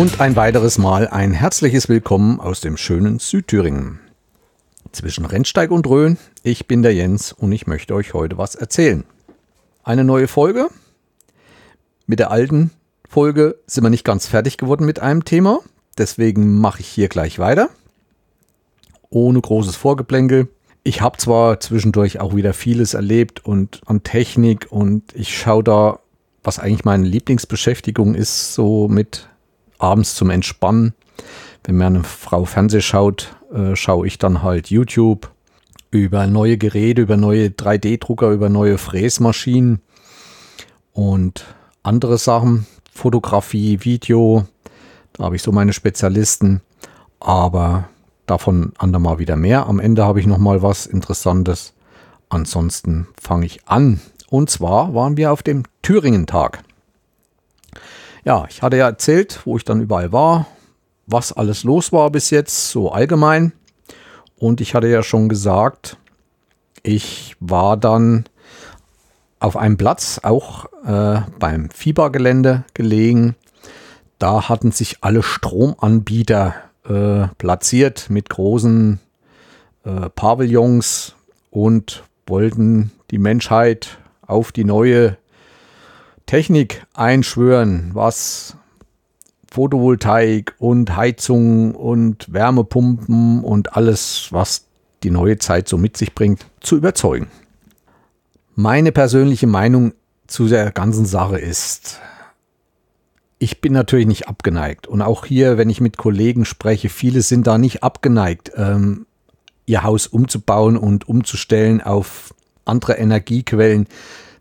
Und ein weiteres Mal ein herzliches Willkommen aus dem schönen Südthüringen. Zwischen Rennsteig und Rhön, ich bin der Jens und ich möchte euch heute was erzählen. Eine neue Folge. Mit der alten Folge sind wir nicht ganz fertig geworden mit einem Thema. Deswegen mache ich hier gleich weiter. Ohne großes Vorgeplänkel. Ich habe zwar zwischendurch auch wieder vieles erlebt und an Technik und ich schaue da, was eigentlich meine Lieblingsbeschäftigung ist, so mit abends zum Entspannen. Wenn mir eine Frau Fernseh schaut, äh, schaue ich dann halt YouTube über neue Geräte, über neue 3D-Drucker, über neue Fräsmaschinen und andere Sachen. Fotografie, Video, da habe ich so meine Spezialisten. Aber davon andermal wieder mehr. Am Ende habe ich noch mal was Interessantes. Ansonsten fange ich an. Und zwar waren wir auf dem Thüringen-Tag. Ja, ich hatte ja erzählt, wo ich dann überall war, was alles los war bis jetzt, so allgemein. Und ich hatte ja schon gesagt, ich war dann auf einem Platz, auch äh, beim Fiebergelände gelegen. Da hatten sich alle Stromanbieter äh, platziert mit großen äh, Pavillons und wollten die Menschheit auf die neue Technik einschwören, was Photovoltaik und Heizung und Wärmepumpen und alles, was die neue Zeit so mit sich bringt, zu überzeugen. Meine persönliche Meinung zu der ganzen Sache ist, ich bin natürlich nicht abgeneigt. Und auch hier, wenn ich mit Kollegen spreche, viele sind da nicht abgeneigt, ähm, ihr Haus umzubauen und umzustellen auf andere Energiequellen.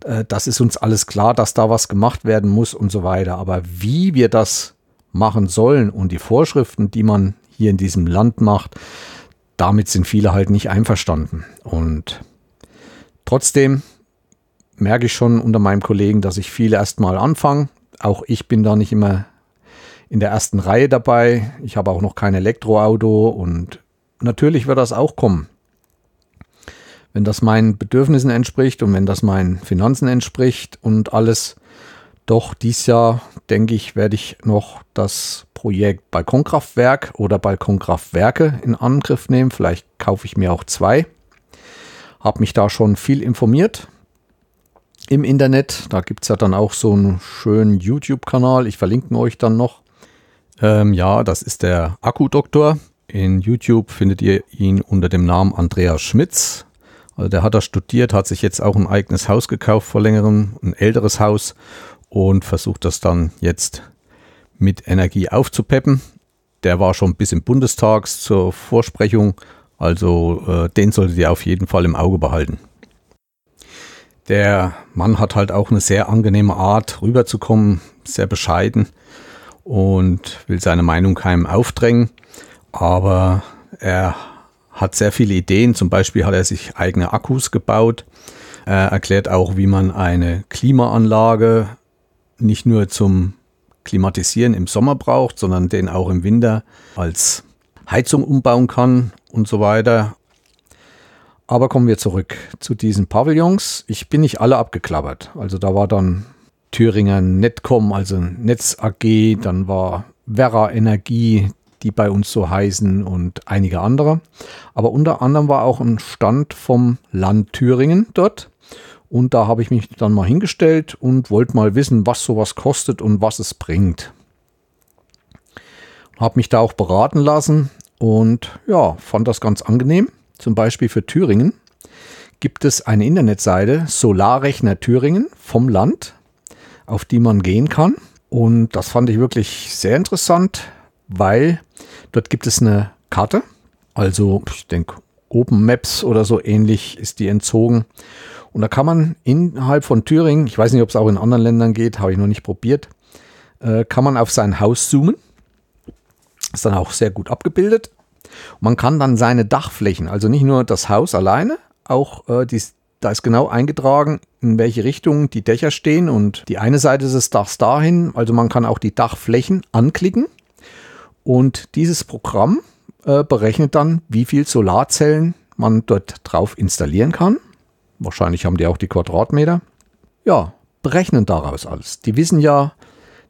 Äh, das ist uns alles klar, dass da was gemacht werden muss und so weiter. Aber wie wir das machen sollen und die Vorschriften, die man hier in diesem Land macht, damit sind viele halt nicht einverstanden. Und trotzdem merke ich schon unter meinem Kollegen, dass ich viele erstmal anfangen. Auch ich bin da nicht immer in der ersten Reihe dabei. Ich habe auch noch kein Elektroauto und natürlich wird das auch kommen. Wenn das meinen Bedürfnissen entspricht und wenn das meinen Finanzen entspricht und alles, doch dies Jahr, denke ich, werde ich noch das Projekt Balkonkraftwerk oder Balkonkraftwerke in Angriff nehmen. Vielleicht kaufe ich mir auch zwei. Habe mich da schon viel informiert im Internet. Da gibt es ja dann auch so einen schönen YouTube-Kanal. Ich verlinke euch dann noch. Ähm, ja, das ist der Akkudoktor. In YouTube findet ihr ihn unter dem Namen Andreas Schmitz. Also der hat da studiert, hat sich jetzt auch ein eigenes Haus gekauft vor längerem, ein älteres Haus und versucht das dann jetzt mit Energie aufzupeppen. Der war schon bis im Bundestag zur Vorsprechung, also äh, den solltet ihr auf jeden Fall im Auge behalten. Der Mann hat halt auch eine sehr angenehme Art, rüberzukommen, sehr bescheiden und will seine Meinung keinem aufdrängen, aber er hat sehr viele Ideen. Zum Beispiel hat er sich eigene Akkus gebaut. Er erklärt auch, wie man eine Klimaanlage nicht nur zum Klimatisieren im Sommer braucht, sondern den auch im Winter als Heizung umbauen kann und so weiter. Aber kommen wir zurück zu diesen Pavillons. Ich bin nicht alle abgeklappert. Also da war dann Thüringer Netcom, also Netz AG, dann war Werra Energie, die bei uns so heißen und einige andere. Aber unter anderem war auch ein Stand vom Land Thüringen dort. Und da habe ich mich dann mal hingestellt und wollte mal wissen, was sowas kostet und was es bringt. Habe mich da auch beraten lassen und ja, fand das ganz angenehm. Zum Beispiel für Thüringen gibt es eine Internetseite Solarrechner Thüringen vom Land, auf die man gehen kann. Und das fand ich wirklich sehr interessant, weil dort gibt es eine Karte. Also ich denke, Open Maps oder so ähnlich ist die entzogen. Und da kann man innerhalb von Thüringen, ich weiß nicht, ob es auch in anderen Ländern geht, habe ich noch nicht probiert, äh, kann man auf sein Haus zoomen. Ist dann auch sehr gut abgebildet. Und man kann dann seine Dachflächen, also nicht nur das Haus alleine, auch äh, die, da ist genau eingetragen, in welche Richtung die Dächer stehen und die eine Seite des Dachs dahin. Also man kann auch die Dachflächen anklicken und dieses Programm äh, berechnet dann, wie viel Solarzellen man dort drauf installieren kann. Wahrscheinlich haben die auch die Quadratmeter. Ja, berechnen daraus alles. Die wissen ja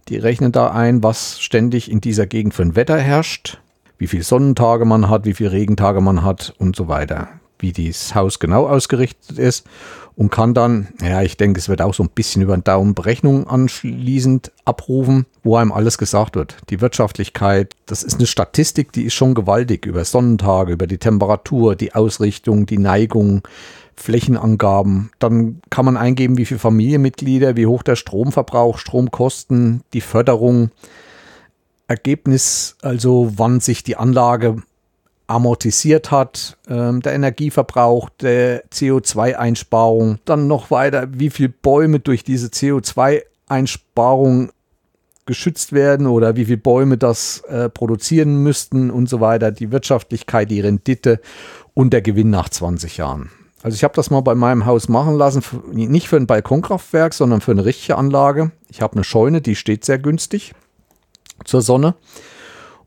Die rechnen da ein, was ständig in dieser Gegend für ein Wetter herrscht, wie viele Sonnentage man hat, wie viele Regentage man hat und so weiter. Wie dieses Haus genau ausgerichtet ist und kann dann, ja, ich denke, es wird auch so ein bisschen über den Daumen Berechnungen anschließend abrufen, wo einem alles gesagt wird. Die Wirtschaftlichkeit, das ist eine Statistik, die ist schon gewaltig über Sonnentage, über die Temperatur, die Ausrichtung, die Neigung, Flächenangaben. Dann kann man eingeben, wie viele Familienmitglieder, wie hoch der Stromverbrauch, Stromkosten, die Förderung. Ergebnis, also wann sich die Anlage amortisiert hat, ähm, der Energieverbrauch, der CO2-Einsparung, dann noch weiter, wie viele Bäume durch diese CO2-Einsparung geschützt werden oder wie viele Bäume das äh, produzieren müssten und so weiter, die Wirtschaftlichkeit, die Rendite und der Gewinn nach 20 Jahren. Also ich habe das mal bei meinem Haus machen lassen, nicht für ein Balkonkraftwerk, sondern für eine richtige Anlage. Ich habe eine Scheune, die steht sehr günstig zur Sonne.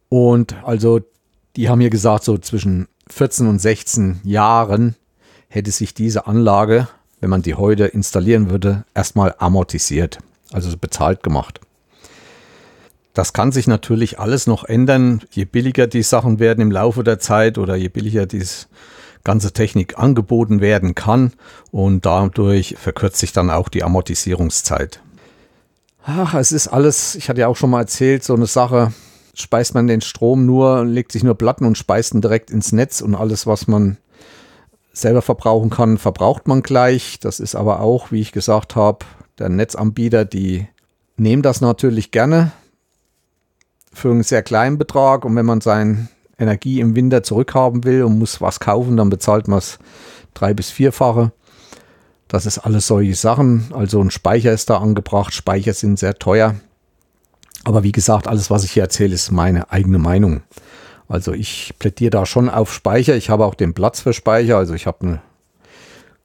Und also die haben mir gesagt, so zwischen 14 und 16 Jahren hätte sich diese Anlage, wenn man die heute installieren würde, erstmal amortisiert, also bezahlt gemacht. Das kann sich natürlich alles noch ändern, je billiger die Sachen werden im Laufe der Zeit oder je billiger die ganze Technik angeboten werden kann und dadurch verkürzt sich dann auch die Amortisierungszeit. Ach, es ist alles, ich hatte ja auch schon mal erzählt, so eine Sache, speist man den Strom nur, legt sich nur Platten und speist ihn direkt ins Netz und alles, was man selber verbrauchen kann, verbraucht man gleich. Das ist aber auch, wie ich gesagt habe, der Netzanbieter, die nehmen das natürlich gerne für einen sehr kleinen Betrag und wenn man seine Energie im Winter zurückhaben will und muss was kaufen, dann bezahlt man es drei- bis vierfache. Das ist alles solche Sachen. Also ein Speicher ist da angebracht. Speicher sind sehr teuer. Aber wie gesagt, alles, was ich hier erzähle, ist meine eigene Meinung. Also ich plädiere da schon auf Speicher. Ich habe auch den Platz für Speicher. Also ich habe eine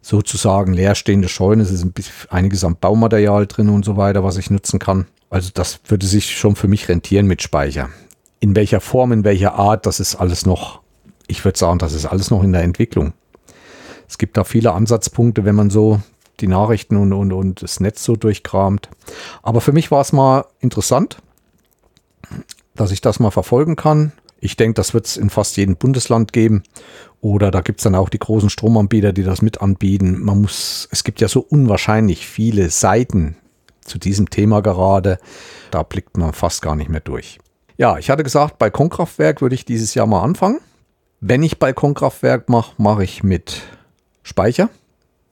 sozusagen leerstehende Scheune. Es ist ein bisschen, einiges am Baumaterial drin und so weiter, was ich nutzen kann. Also das würde sich schon für mich rentieren mit Speicher. In welcher Form, in welcher Art, das ist alles noch, ich würde sagen, das ist alles noch in der Entwicklung. Es gibt da viele Ansatzpunkte, wenn man so die Nachrichten und, und, und das Netz so durchkramt. Aber für mich war es mal interessant, dass ich das mal verfolgen kann. Ich denke, das wird es in fast jedem Bundesland geben. Oder da gibt es dann auch die großen Stromanbieter, die das mit anbieten. Man muss, es gibt ja so unwahrscheinlich viele Seiten zu diesem Thema gerade. Da blickt man fast gar nicht mehr durch. Ja, ich hatte gesagt, Balkonkraftwerk würde ich dieses Jahr mal anfangen. Wenn ich Balkonkraftwerk mache, mache ich mit Speicher,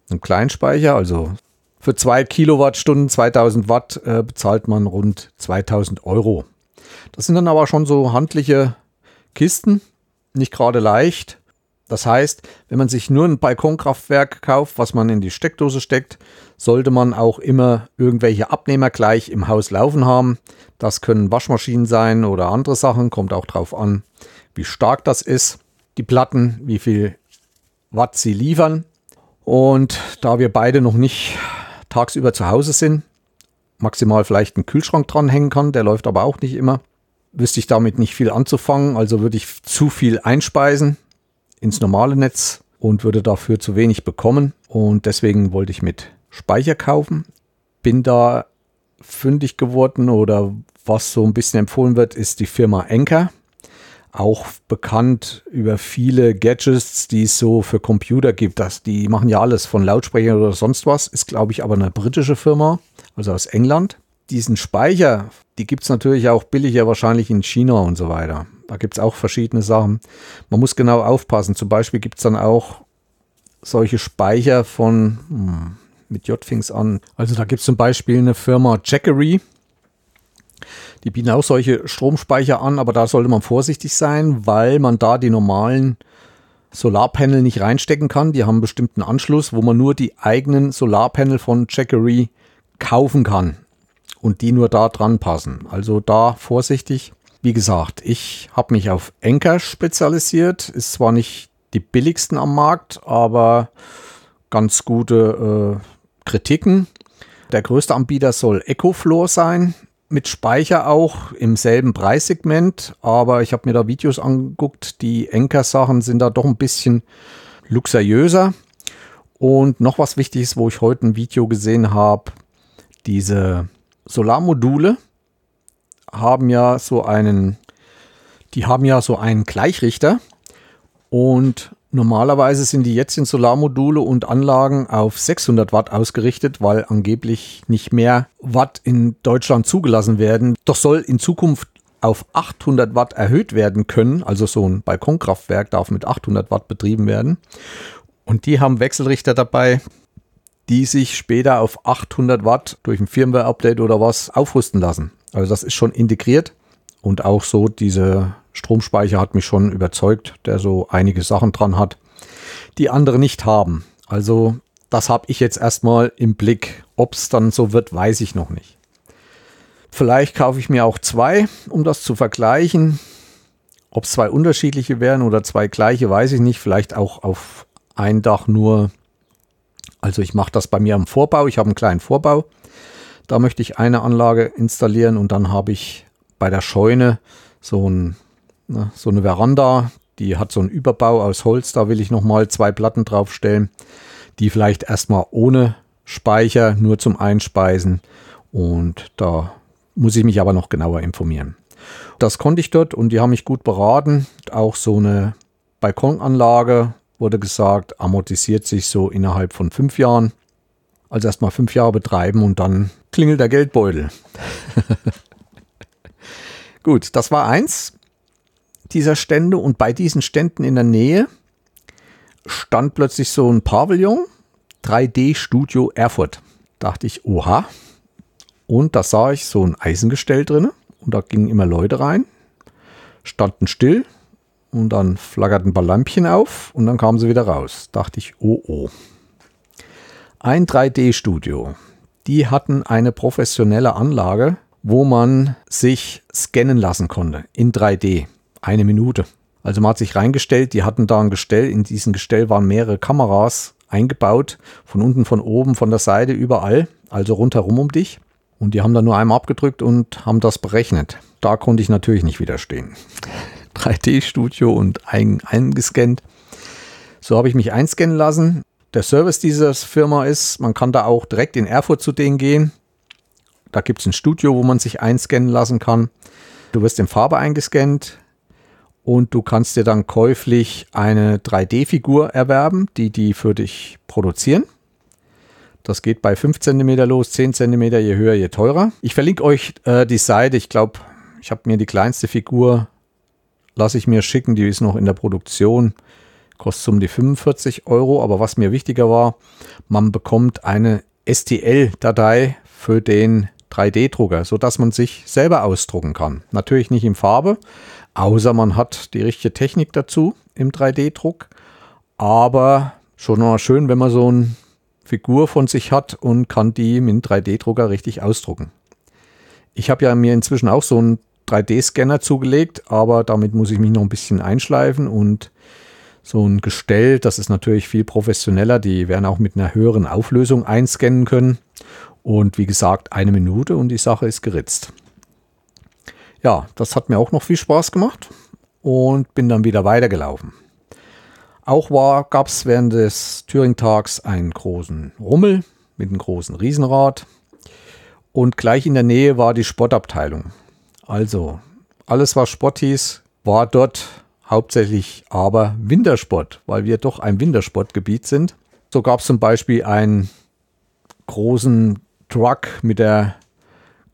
einem Kleinspeicher, also für zwei Kilowattstunden, 2000 Watt, äh, bezahlt man rund 2000 Euro. Das sind dann aber schon so handliche Kisten, nicht gerade leicht. Das heißt, wenn man sich nur ein Balkonkraftwerk kauft, was man in die Steckdose steckt, sollte man auch immer irgendwelche Abnehmer gleich im Haus laufen haben. Das können Waschmaschinen sein oder andere Sachen, kommt auch drauf an, wie stark das ist. Die Platten, wie viel Watt sie liefern. Und da wir beide noch nicht tagsüber zu Hause sind, maximal vielleicht einen Kühlschrank dranhängen kann, der läuft aber auch nicht immer, wüsste ich damit nicht viel anzufangen, also würde ich zu viel einspeisen ins normale Netz und würde dafür zu wenig bekommen und deswegen wollte ich mit Speicher kaufen. Bin da fündig geworden oder was so ein bisschen empfohlen wird, ist die Firma Enker. Auch bekannt über viele Gadgets, die es so für Computer gibt. Das, die machen ja alles von Lautsprechern oder sonst was. Ist, glaube ich, aber eine britische Firma, also aus England diesen Speicher, die gibt es natürlich auch billiger wahrscheinlich in China und so weiter. Da gibt es auch verschiedene Sachen. Man muss genau aufpassen. Zum Beispiel gibt es dann auch solche Speicher von, hm, mit J fing's an. Also da gibt es zum Beispiel eine Firma Jackery. Die bieten auch solche Stromspeicher an, aber da sollte man vorsichtig sein, weil man da die normalen Solarpanel nicht reinstecken kann. Die haben einen bestimmten Anschluss, wo man nur die eigenen Solarpanel von Jackery kaufen kann und die nur da dran passen. Also da vorsichtig. Wie gesagt, ich habe mich auf Enker spezialisiert. Ist zwar nicht die billigsten am Markt, aber ganz gute äh, Kritiken. Der größte Anbieter soll EcoFloor sein, mit Speicher auch im selben Preissegment. Aber ich habe mir da Videos angeguckt. Die Enker-Sachen sind da doch ein bisschen luxuriöser. Und noch was Wichtiges, wo ich heute ein Video gesehen habe, diese Solarmodule, haben ja so einen, die haben ja so einen Gleichrichter und normalerweise sind die jetzt in Solarmodule und Anlagen auf 600 Watt ausgerichtet, weil angeblich nicht mehr Watt in Deutschland zugelassen werden. Doch soll in Zukunft auf 800 Watt erhöht werden können. Also so ein Balkonkraftwerk darf mit 800 Watt betrieben werden. Und die haben Wechselrichter dabei, die sich später auf 800 Watt durch ein Firmware-Update oder was aufrüsten lassen. Also das ist schon integriert und auch so diese Stromspeicher hat mich schon überzeugt, der so einige Sachen dran hat, die andere nicht haben. Also das habe ich jetzt erstmal im Blick. Ob es dann so wird, weiß ich noch nicht. Vielleicht kaufe ich mir auch zwei, um das zu vergleichen. Ob es zwei unterschiedliche wären oder zwei gleiche, weiß ich nicht. Vielleicht auch auf ein Dach nur also ich mache das bei mir am Vorbau. Ich habe einen kleinen Vorbau. Da möchte ich eine Anlage installieren und dann habe ich bei der Scheune so, ein, ne, so eine Veranda. Die hat so einen Überbau aus Holz. Da will ich nochmal zwei Platten draufstellen, die vielleicht erstmal ohne Speicher nur zum Einspeisen. Und da muss ich mich aber noch genauer informieren. Das konnte ich dort und die haben mich gut beraten. Auch so eine Balkonanlage wurde gesagt, amortisiert sich so innerhalb von fünf Jahren. Also erstmal fünf Jahre betreiben und dann klingelt der Geldbeutel. Gut, das war eins dieser Stände und bei diesen Ständen in der Nähe stand plötzlich so ein Pavillon 3D Studio Erfurt. Dachte ich, oha. Und da sah ich so ein Eisengestell drin und da gingen immer Leute rein, standen still, und dann flackerten ein paar Lampchen auf und dann kamen sie wieder raus. Dachte ich, oh oh. Ein 3D-Studio. Die hatten eine professionelle Anlage, wo man sich scannen lassen konnte in 3D. Eine Minute. Also man hat sich reingestellt, die hatten da ein Gestell. In diesem Gestell waren mehrere Kameras eingebaut. Von unten, von oben, von der Seite, überall. Also rundherum um dich. Und die haben dann nur einmal abgedrückt und haben das berechnet. Da konnte ich natürlich nicht widerstehen. 3D-Studio und ein, eingescannt. So habe ich mich einscannen lassen. Der Service dieser Firma ist, man kann da auch direkt in Erfurt zu denen gehen. Da gibt es ein Studio, wo man sich einscannen lassen kann. Du wirst in Farbe eingescannt und du kannst dir dann käuflich eine 3D-Figur erwerben, die die für dich produzieren. Das geht bei 5 cm los, 10 cm, je höher, je teurer. Ich verlinke euch äh, die Seite. Ich glaube, ich habe mir die kleinste Figur lasse ich mir schicken, die ist noch in der Produktion, kostet um die 45 Euro. Aber was mir wichtiger war, man bekommt eine STL-Datei für den 3D-Drucker, sodass man sich selber ausdrucken kann. Natürlich nicht in Farbe, außer man hat die richtige Technik dazu im 3D-Druck. Aber schon mal schön, wenn man so eine Figur von sich hat und kann die mit dem 3D-Drucker richtig ausdrucken. Ich habe ja mir inzwischen auch so einen 3D-Scanner zugelegt, aber damit muss ich mich noch ein bisschen einschleifen und so ein Gestell, das ist natürlich viel professioneller. Die werden auch mit einer höheren Auflösung einscannen können. Und wie gesagt, eine Minute und die Sache ist geritzt. Ja, das hat mir auch noch viel Spaß gemacht und bin dann wieder weitergelaufen. Auch gab es während des Thüring-Tags einen großen Rummel mit einem großen Riesenrad. Und gleich in der Nähe war die Sportabteilung. Also, alles was Sport hieß, war dort hauptsächlich aber Wintersport, weil wir doch ein Wintersportgebiet sind. So gab es zum Beispiel einen großen Truck mit der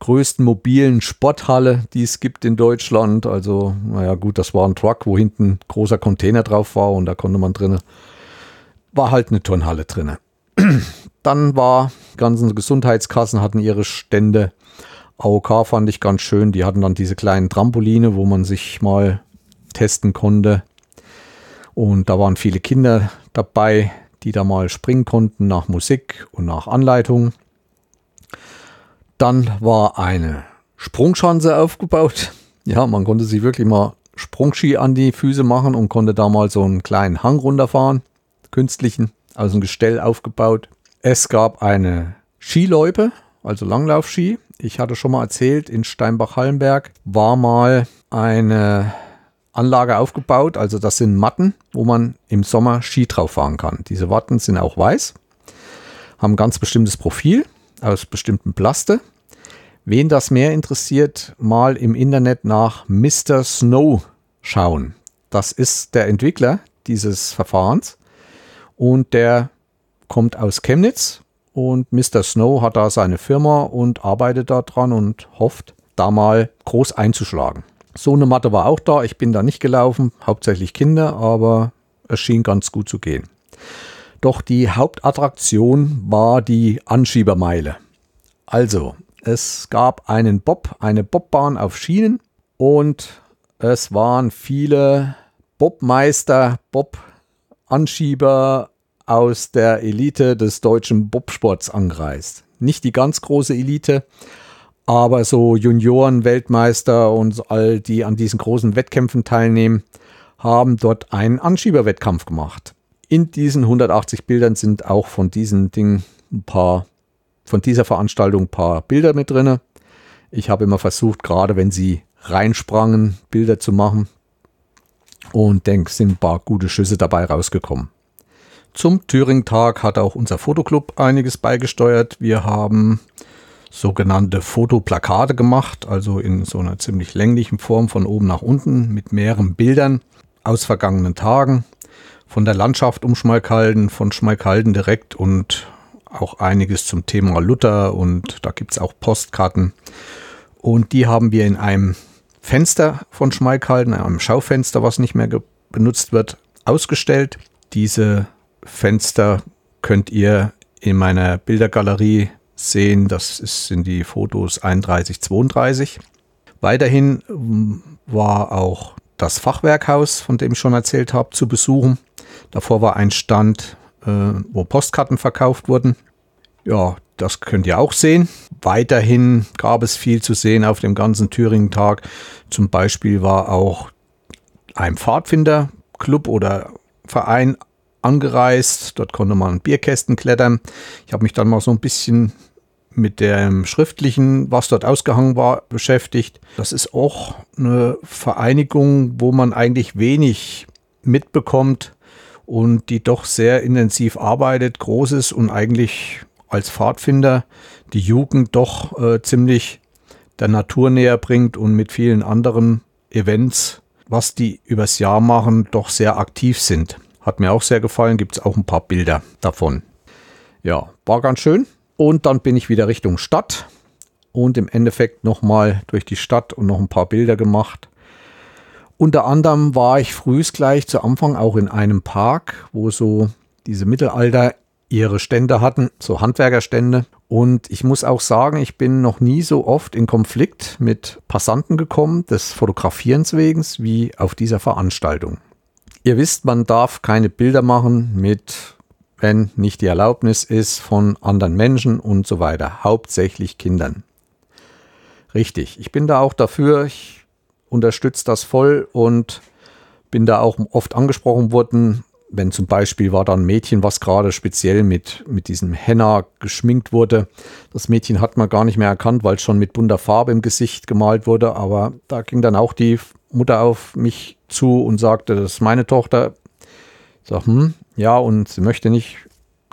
größten mobilen Sporthalle, die es gibt in Deutschland. Also, naja, gut, das war ein Truck, wo hinten großer Container drauf war und da konnte man drinnen, war halt eine Turnhalle drinnen. Dann war, ganzen Gesundheitskassen hatten ihre Stände AOK fand ich ganz schön. Die hatten dann diese kleinen Trampoline, wo man sich mal testen konnte. Und da waren viele Kinder dabei, die da mal springen konnten nach Musik und nach Anleitung. Dann war eine Sprungschanze aufgebaut. Ja, man konnte sich wirklich mal Sprungski an die Füße machen und konnte da mal so einen kleinen Hang runterfahren, künstlichen, also ein Gestell aufgebaut. Es gab eine Skiloipe, also Langlaufski. Ich hatte schon mal erzählt, in Steinbach-Hallenberg war mal eine Anlage aufgebaut. Also das sind Matten, wo man im Sommer Ski drauf fahren kann. Diese Matten sind auch weiß, haben ein ganz bestimmtes Profil aus bestimmten Plaste. Wen das mehr interessiert, mal im Internet nach Mr. Snow schauen. Das ist der Entwickler dieses Verfahrens und der kommt aus Chemnitz und Mr. Snow hat da seine Firma und arbeitet da dran und hofft, da mal groß einzuschlagen. So eine Matte war auch da. Ich bin da nicht gelaufen, hauptsächlich Kinder, aber es schien ganz gut zu gehen. Doch die Hauptattraktion war die Anschiebermeile. Also, es gab einen Bob, eine Bobbahn auf Schienen und es waren viele Bobmeister, Bob-Anschieber aus der Elite des deutschen Bobsports angereist. Nicht die ganz große Elite, aber so Junioren, Weltmeister und all die an diesen großen Wettkämpfen teilnehmen, haben dort einen Anschieberwettkampf gemacht. In diesen 180 Bildern sind auch von diesen Dingen ein paar, von dieser Veranstaltung ein paar Bilder mit drin. Ich habe immer versucht, gerade wenn sie reinsprangen, Bilder zu machen. Und denke, sind ein paar gute Schüsse dabei rausgekommen. Zum Thüring-Tag hat auch unser Fotoclub einiges beigesteuert. Wir haben sogenannte Fotoplakate gemacht, also in so einer ziemlich länglichen Form von oben nach unten mit mehreren Bildern aus vergangenen Tagen, von der Landschaft um Schmalkalden, von Schmalkalden direkt und auch einiges zum Thema Luther und da gibt es auch Postkarten. Und die haben wir in einem Fenster von Schmalkalden, einem Schaufenster, was nicht mehr benutzt wird, ausgestellt. Diese Fenster könnt ihr in meiner Bildergalerie sehen. Das sind die Fotos 31, 32. Weiterhin ähm, war auch das Fachwerkhaus, von dem ich schon erzählt habe, zu besuchen. Davor war ein Stand, äh, wo Postkarten verkauft wurden. Ja, das könnt ihr auch sehen. Weiterhin gab es viel zu sehen auf dem ganzen Thüringen-Tag. Zum Beispiel war auch ein Pfadfinderclub oder Verein angereist. Dort konnte man Bierkästen klettern. Ich habe mich dann mal so ein bisschen mit dem Schriftlichen, was dort ausgehangen war, beschäftigt. Das ist auch eine Vereinigung, wo man eigentlich wenig mitbekommt und die doch sehr intensiv arbeitet, großes und eigentlich als Pfadfinder die Jugend doch äh, ziemlich der Natur näher bringt und mit vielen anderen Events, was die übers Jahr machen, doch sehr aktiv sind. Hat mir auch sehr gefallen, gibt es auch ein paar Bilder davon. Ja, war ganz schön. Und dann bin ich wieder Richtung Stadt und im Endeffekt nochmal durch die Stadt und noch ein paar Bilder gemacht. Unter anderem war ich frühs gleich zu Anfang auch in einem Park, wo so diese Mittelalter ihre Stände hatten, so Handwerkerstände. Und ich muss auch sagen, ich bin noch nie so oft in Konflikt mit Passanten gekommen, des Fotografierens wegen, wie auf dieser Veranstaltung. Ihr wisst, man darf keine Bilder machen mit wenn nicht die Erlaubnis ist von anderen Menschen und so weiter, hauptsächlich Kindern. Richtig, ich bin da auch dafür, ich unterstütze das voll und bin da auch oft angesprochen worden, wenn zum Beispiel war da ein Mädchen, was gerade speziell mit, mit diesem Henna geschminkt wurde. Das Mädchen hat man gar nicht mehr erkannt, weil es schon mit bunter Farbe im Gesicht gemalt wurde. Aber da ging dann auch die Mutter auf mich zu und sagte, das ist meine Tochter. Ich sag, hm, ja, und sie möchte nicht.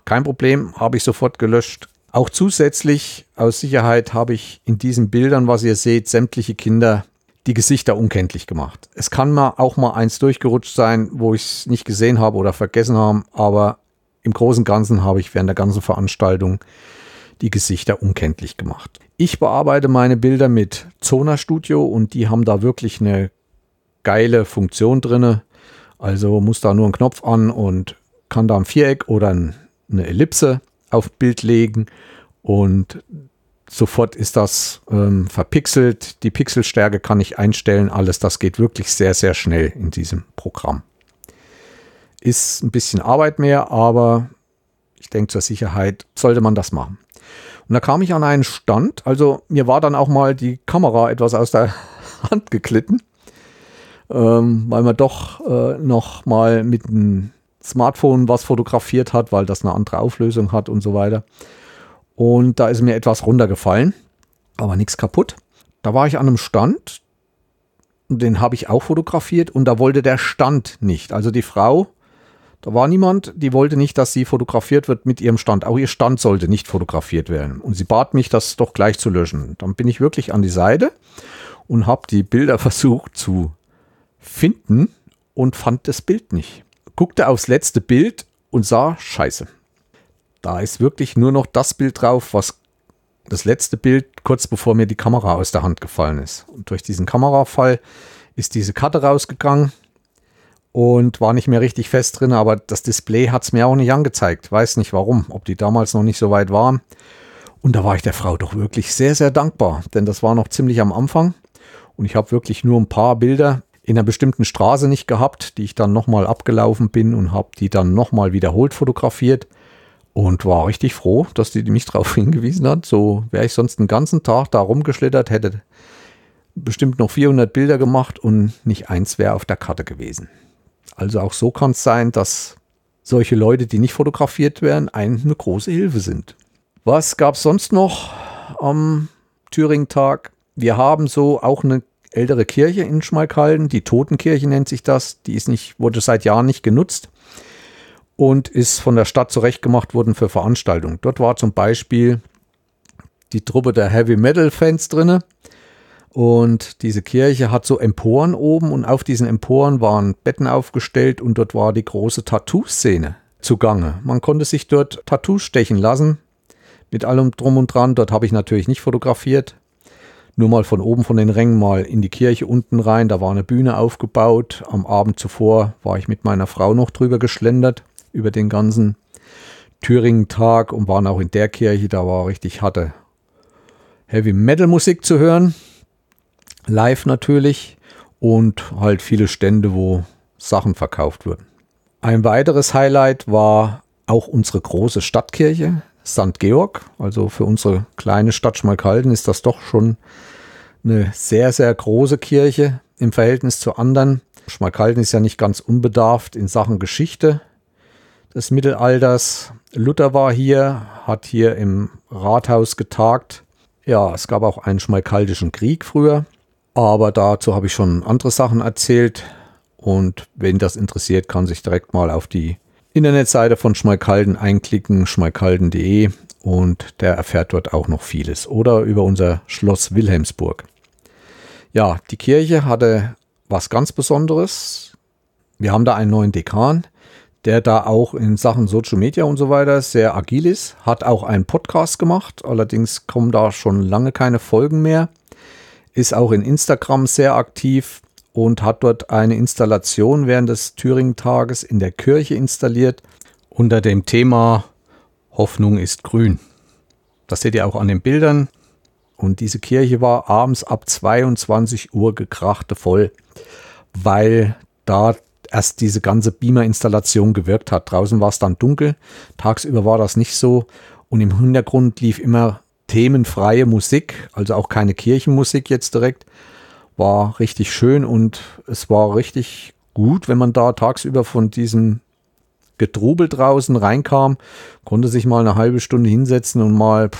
Kein Problem, habe ich sofort gelöscht. Auch zusätzlich aus Sicherheit habe ich in diesen Bildern, was ihr seht, sämtliche Kinder die Gesichter unkenntlich gemacht. Es kann mal auch mal eins durchgerutscht sein, wo ich es nicht gesehen habe oder vergessen habe, aber im Großen und Ganzen habe ich während der ganzen Veranstaltung die Gesichter unkenntlich gemacht. Ich bearbeite meine Bilder mit Zona Studio und die haben da wirklich eine geile Funktion drinne. Also muss da nur ein Knopf an und kann da ein Viereck oder eine Ellipse auf Bild legen und sofort ist das ähm, verpixelt. Die Pixelstärke kann ich einstellen. Alles das geht wirklich sehr, sehr schnell in diesem Programm. Ist ein bisschen Arbeit mehr, aber ich denke, zur Sicherheit sollte man das machen. Und da kam ich an einen Stand. Also mir war dann auch mal die Kamera etwas aus der Hand geglitten, ähm, weil man doch äh, noch mal mit einem Smartphone was fotografiert hat, weil das eine andere Auflösung hat und so weiter. Und da ist mir etwas runtergefallen, aber nichts kaputt. Da war ich an einem Stand, den habe ich auch fotografiert und da wollte der Stand nicht. Also die Frau Da war niemand, die wollte nicht, dass sie fotografiert wird mit ihrem Stand. Auch ihr Stand sollte nicht fotografiert werden. Und sie bat mich, das doch gleich zu löschen. Dann bin ich wirklich an die Seite und habe die Bilder versucht zu finden und fand das Bild nicht. Guckte aufs letzte Bild und sah Scheiße. Da ist wirklich nur noch das Bild drauf, was das letzte Bild kurz bevor mir die Kamera aus der Hand gefallen ist. Und durch diesen Kamerafall ist diese Karte rausgegangen und war nicht mehr richtig fest drin, aber das Display hat es mir auch nicht angezeigt. Weiß nicht warum, ob die damals noch nicht so weit waren. Und da war ich der Frau doch wirklich sehr, sehr dankbar, denn das war noch ziemlich am Anfang. Und ich habe wirklich nur ein paar Bilder in einer bestimmten Straße nicht gehabt, die ich dann nochmal abgelaufen bin und habe die dann nochmal wiederholt fotografiert und war richtig froh, dass die mich darauf hingewiesen hat. So wäre ich sonst den ganzen Tag da rumgeschlittert, hätte bestimmt noch 400 Bilder gemacht und nicht eins wäre auf der Karte gewesen. Also auch so kann es sein, dass solche Leute, die nicht fotografiert werden, eine große Hilfe sind. Was gab es sonst noch am Thüringen-Tag? Wir haben so auch eine ältere Kirche in Schmalkalden, die Totenkirche nennt sich das. Die ist nicht, wurde seit Jahren nicht genutzt und ist von der Stadt zurechtgemacht worden für Veranstaltungen. Dort war zum Beispiel die Truppe der Heavy Metal Fans drinne und diese Kirche hat so Emporen oben und auf diesen Emporen waren Betten aufgestellt und dort war die große Tattoo-Szene zugange. Man konnte sich dort Tattoos stechen lassen mit allem drum und dran. Dort habe ich natürlich nicht fotografiert. Nur mal von oben von den Rängen mal in die Kirche unten rein. Da war eine Bühne aufgebaut. Am Abend zuvor war ich mit meiner Frau noch drüber geschlendert über den ganzen Thüringen-Tag und waren auch in der Kirche. Da war richtig harte Heavy Metal Musik zu hören live natürlich und halt viele Stände, wo Sachen verkauft wurden. Ein weiteres Highlight war auch unsere große Stadtkirche, St. Georg. Also für unsere kleine Stadt Schmalkalden ist das doch schon eine sehr, sehr große Kirche im Verhältnis zu anderen. Schmalkalden ist ja nicht ganz unbedarft in Sachen Geschichte des Mittelalters. Luther war hier, hat hier im Rathaus getagt. Ja, es gab auch einen schmalkaldischen Krieg früher. Aber dazu habe ich schon andere Sachen erzählt. Und wenn das interessiert, kann sich direkt mal auf die Internetseite von Schmalkalden einklicken, schmalkalden.de und der erfährt dort auch noch vieles. Oder über unser Schloss Wilhelmsburg. Ja, die Kirche hatte was ganz Besonderes. Wir haben da einen neuen Dekan, der da auch in Sachen Social Media und so weiter sehr agil ist, hat auch einen Podcast gemacht. Allerdings kommen da schon lange keine Folgen mehr ist auch in Instagram sehr aktiv und hat dort eine Installation während des Thüringen-Tages in der Kirche installiert unter dem Thema Hoffnung ist grün. Das seht ihr auch an den Bildern. Und diese Kirche war abends ab 22 Uhr gekrachte voll, weil da erst diese ganze Beamer-Installation gewirkt hat. Draußen war es dann dunkel, tagsüber war das nicht so und im Hintergrund lief immer themenfreie Musik, also auch keine Kirchenmusik jetzt direkt. War richtig schön und es war richtig gut, wenn man da tagsüber von diesem Getrubel draußen reinkam, konnte sich mal eine halbe Stunde hinsetzen und mal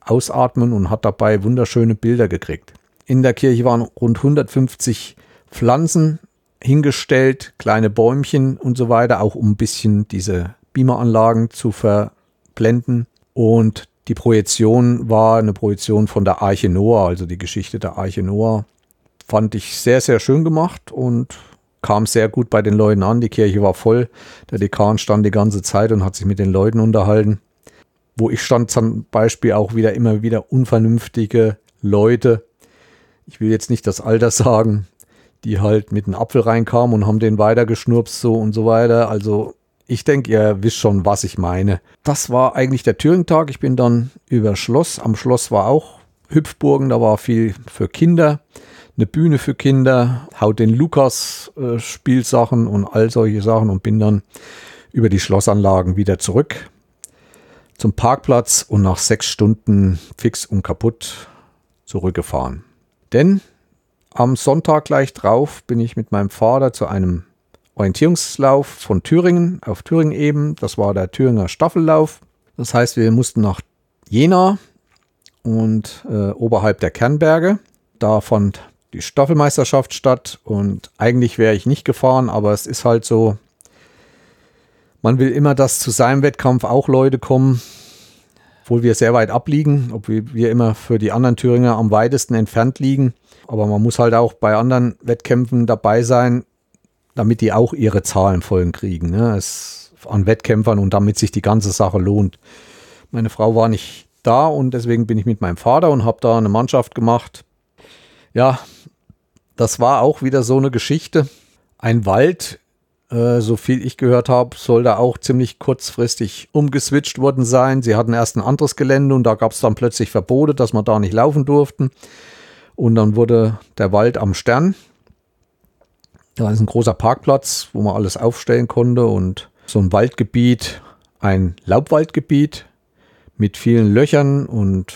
ausatmen und hat dabei wunderschöne Bilder gekriegt. In der Kirche waren rund 150 Pflanzen hingestellt, kleine Bäumchen und so weiter, auch um ein bisschen diese Beameranlagen zu verblenden. Und die Projektion war eine Projektion von der Arche Noah, also die Geschichte der Arche Noah. Fand ich sehr, sehr schön gemacht und kam sehr gut bei den Leuten an. Die Kirche war voll. Der Dekan stand die ganze Zeit und hat sich mit den Leuten unterhalten. Wo ich stand zum Beispiel auch wieder immer wieder unvernünftige Leute. Ich will jetzt nicht das Alter sagen, die halt mit einem Apfel reinkamen und haben den weitergeschnurpst so und so weiter. Also ich denke, ihr wisst schon, was ich meine. Das war eigentlich der Thüringentag. Ich bin dann über Schloss. Am Schloss war auch Hüpfburgen, da war viel für Kinder. Eine Bühne für Kinder, haut den Lukas äh, Spielsachen und all solche Sachen und bin dann über die Schlossanlagen wieder zurück zum Parkplatz und nach sechs Stunden fix und kaputt zurückgefahren. Denn am Sonntag gleich drauf bin ich mit meinem Vater zu einem Orientierungslauf von Thüringen auf Thüringen eben. Das war der Thüringer Staffellauf. Das heißt, wir mussten nach Jena und äh, oberhalb der Kernberge. Da fand die Staffelmeisterschaft statt und eigentlich wäre ich nicht gefahren, aber es ist halt so, Man will immer, dass zu seinem Wettkampf auch Leute kommen, obwohl wir sehr weit abliegen, obwohl wir immer für die anderen Thüringer am weitesten entfernt liegen. Aber man muss halt auch bei anderen Wettkämpfen dabei sein, damit die auch ihre Zahlen voll kriegen. Ne? Es, an Wettkämpfern und damit sich die ganze Sache lohnt. Meine Frau war nicht da und deswegen bin ich mit meinem Vater und habe da eine Mannschaft gemacht. Ja, das war auch wieder so eine Geschichte. Ein Wald, äh, so viel ich gehört habe, soll da auch ziemlich kurzfristig umgeswitcht worden sein. Sie hatten erst ein anderes Gelände und da gab es dann plötzlich Verbote, dass man da nicht laufen durften. Und dann wurde der Wald am Stern. Da ist ein großer Parkplatz, wo man alles aufstellen konnte und so ein Waldgebiet, ein Laubwaldgebiet mit vielen Löchern und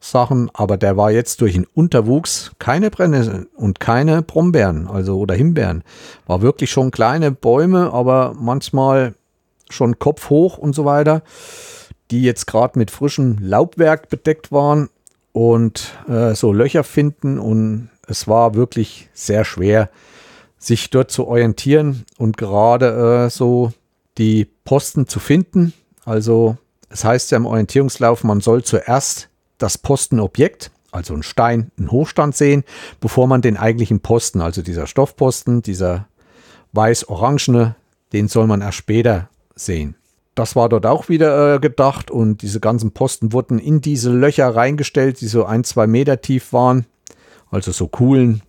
Sachen, aber der war jetzt durch den Unterwuchs keine Brennnesseln und keine Brombeeren, also oder Himbeeren. War wirklich schon kleine Bäume, aber manchmal schon kopfhoch und so weiter, die jetzt gerade mit frischem Laubwerk bedeckt waren und äh, so Löcher finden und es war wirklich sehr schwer, sich dort zu orientieren und gerade äh, so die Posten zu finden. Also es heißt ja im Orientierungslauf, man soll zuerst das Postenobjekt, also ein Stein, einen Hochstand sehen, bevor man den eigentlichen Posten, also dieser Stoffposten, dieser weiß-orangene, den soll man erst später sehen. Das war dort auch wieder äh, gedacht und diese ganzen Posten wurden in diese Löcher reingestellt, die so ein, zwei Meter tief waren. Also so coolen,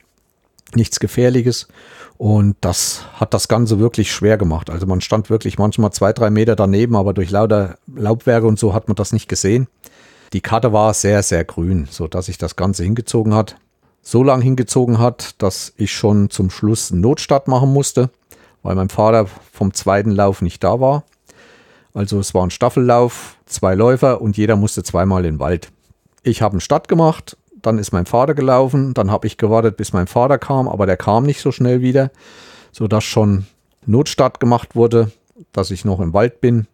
nichts Gefährliches. Und das hat das Ganze wirklich schwer gemacht. Also man stand wirklich manchmal zwei, drei Meter daneben, aber durch lauter Laubwerke und so hat man das nicht gesehen. Die Karte war sehr, sehr grün, so dass sich das Ganze hingezogen hat. So lang hingezogen hat, dass ich schon zum Schluss einen Notstart machen musste, weil mein Vater vom zweiten Lauf nicht da war. Also es war ein Staffellauf, zwei Läufer und jeder musste zweimal in den Wald. Ich habe einen Start gemacht, dann ist mein Vater gelaufen, dann habe ich gewartet, bis mein Vater kam, aber der kam nicht so schnell wieder, sodass schon Notstart gemacht wurde, dass ich noch im Wald bin.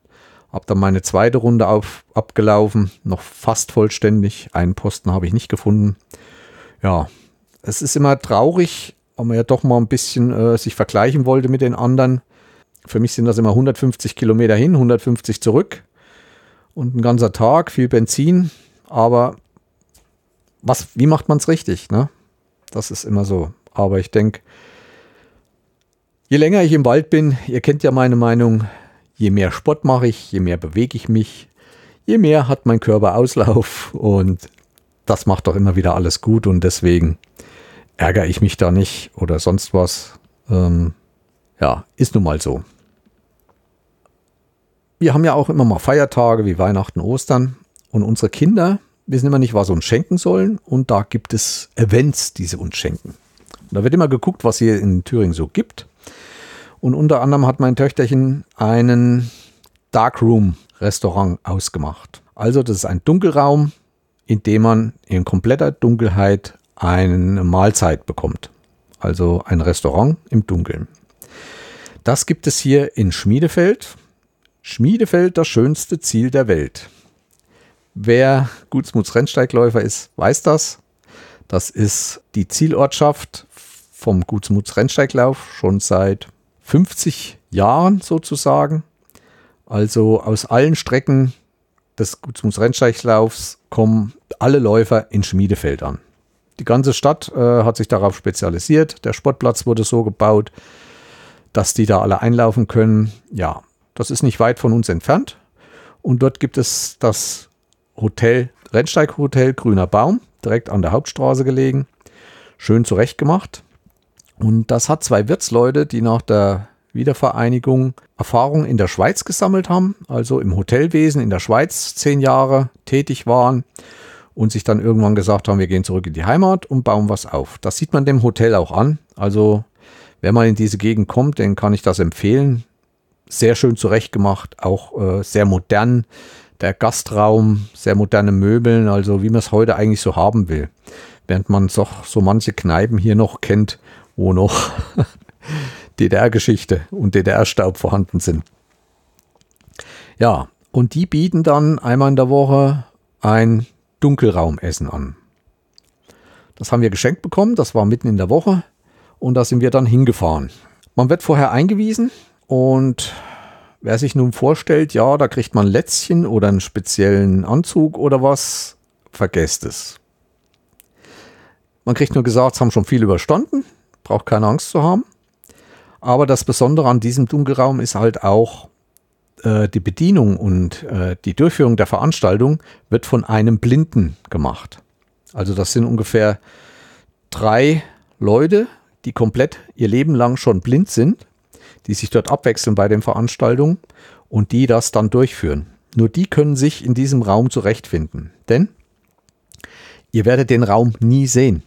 Habe dann meine zweite Runde auf, abgelaufen, noch fast vollständig. Einen Posten habe ich nicht gefunden. Ja, es ist immer traurig, weil man ja doch mal ein bisschen äh, sich vergleichen wollte mit den anderen. Für mich sind das immer 150 Kilometer hin, 150 zurück und ein ganzer Tag, viel Benzin. Aber was, wie macht man es richtig? Ne? Das ist immer so. Aber ich denke, je länger ich im Wald bin, ihr kennt ja meine Meinung, je mehr Sport mache ich, je mehr bewege ich mich, je mehr hat mein Körper Auslauf und das macht doch immer wieder alles gut und deswegen ärgere ich mich da nicht oder sonst was. Ähm, ja, ist nun mal so. Wir haben ja auch immer mal Feiertage wie Weihnachten, Ostern und unsere Kinder wissen immer nicht, was sie uns schenken sollen und da gibt es Events, die sie uns schenken. Und da wird immer geguckt, was hier in Thüringen so gibt. Und unter anderem hat mein Töchterchen einen Darkroom Restaurant ausgemacht. Also das ist ein Dunkelraum, in dem man in kompletter Dunkelheit eine Mahlzeit bekommt. Also ein Restaurant im Dunkeln. Das gibt es hier in Schmiedefeld. Schmiedefeld, das schönste Ziel der Welt. Wer Gutsmuts Rennsteigläufer ist, weiß das. Das ist die Zielortschaft vom Gutsmuts Rennsteiglauf schon seit 50 Jahren sozusagen. Also aus allen Strecken des Gutsmuts Rennsteiglaufs kommen alle Läufer in Schmiedefeld an. Die ganze Stadt äh, hat sich darauf spezialisiert. Der Sportplatz wurde so gebaut, dass die da alle einlaufen können. Ja, das ist nicht weit von uns entfernt. Und dort gibt es das Hotel, Rennsteighotel Grüner Baum, direkt an der Hauptstraße gelegen. Schön zurechtgemacht. Und das hat zwei Wirtsleute, die nach der Wiedervereinigung Erfahrung in der Schweiz gesammelt haben, also im Hotelwesen in der Schweiz zehn Jahre tätig waren und sich dann irgendwann gesagt haben, wir gehen zurück in die Heimat und bauen was auf. Das sieht man dem Hotel auch an. Also wer mal in diese Gegend kommt, den kann ich das empfehlen. Sehr schön zurechtgemacht, auch äh, sehr modern. Der Gastraum, sehr moderne Möbeln, also wie man es heute eigentlich so haben will. Während man so, so manche Kneipen hier noch kennt, wo noch DDR-Geschichte und DDR-Staub vorhanden sind. Ja, und die bieten dann einmal in der Woche ein Dunkelraumessen an. Das haben wir geschenkt bekommen, das war mitten in der Woche und da sind wir dann hingefahren. Man wird vorher eingewiesen und wer sich nun vorstellt, ja, da kriegt man Lätzchen oder einen speziellen Anzug oder was, vergesst es. Man kriegt nur gesagt, es haben schon viel überstanden, braucht keine Angst zu haben. Aber das Besondere an diesem Dunkelraum ist halt auch, äh, die Bedienung und äh, die Durchführung der Veranstaltung wird von einem Blinden gemacht. Also das sind ungefähr drei Leute, die komplett ihr Leben lang schon blind sind, die sich dort abwechseln bei den Veranstaltungen und die das dann durchführen. Nur die können sich in diesem Raum zurechtfinden, denn ihr werdet den Raum nie sehen.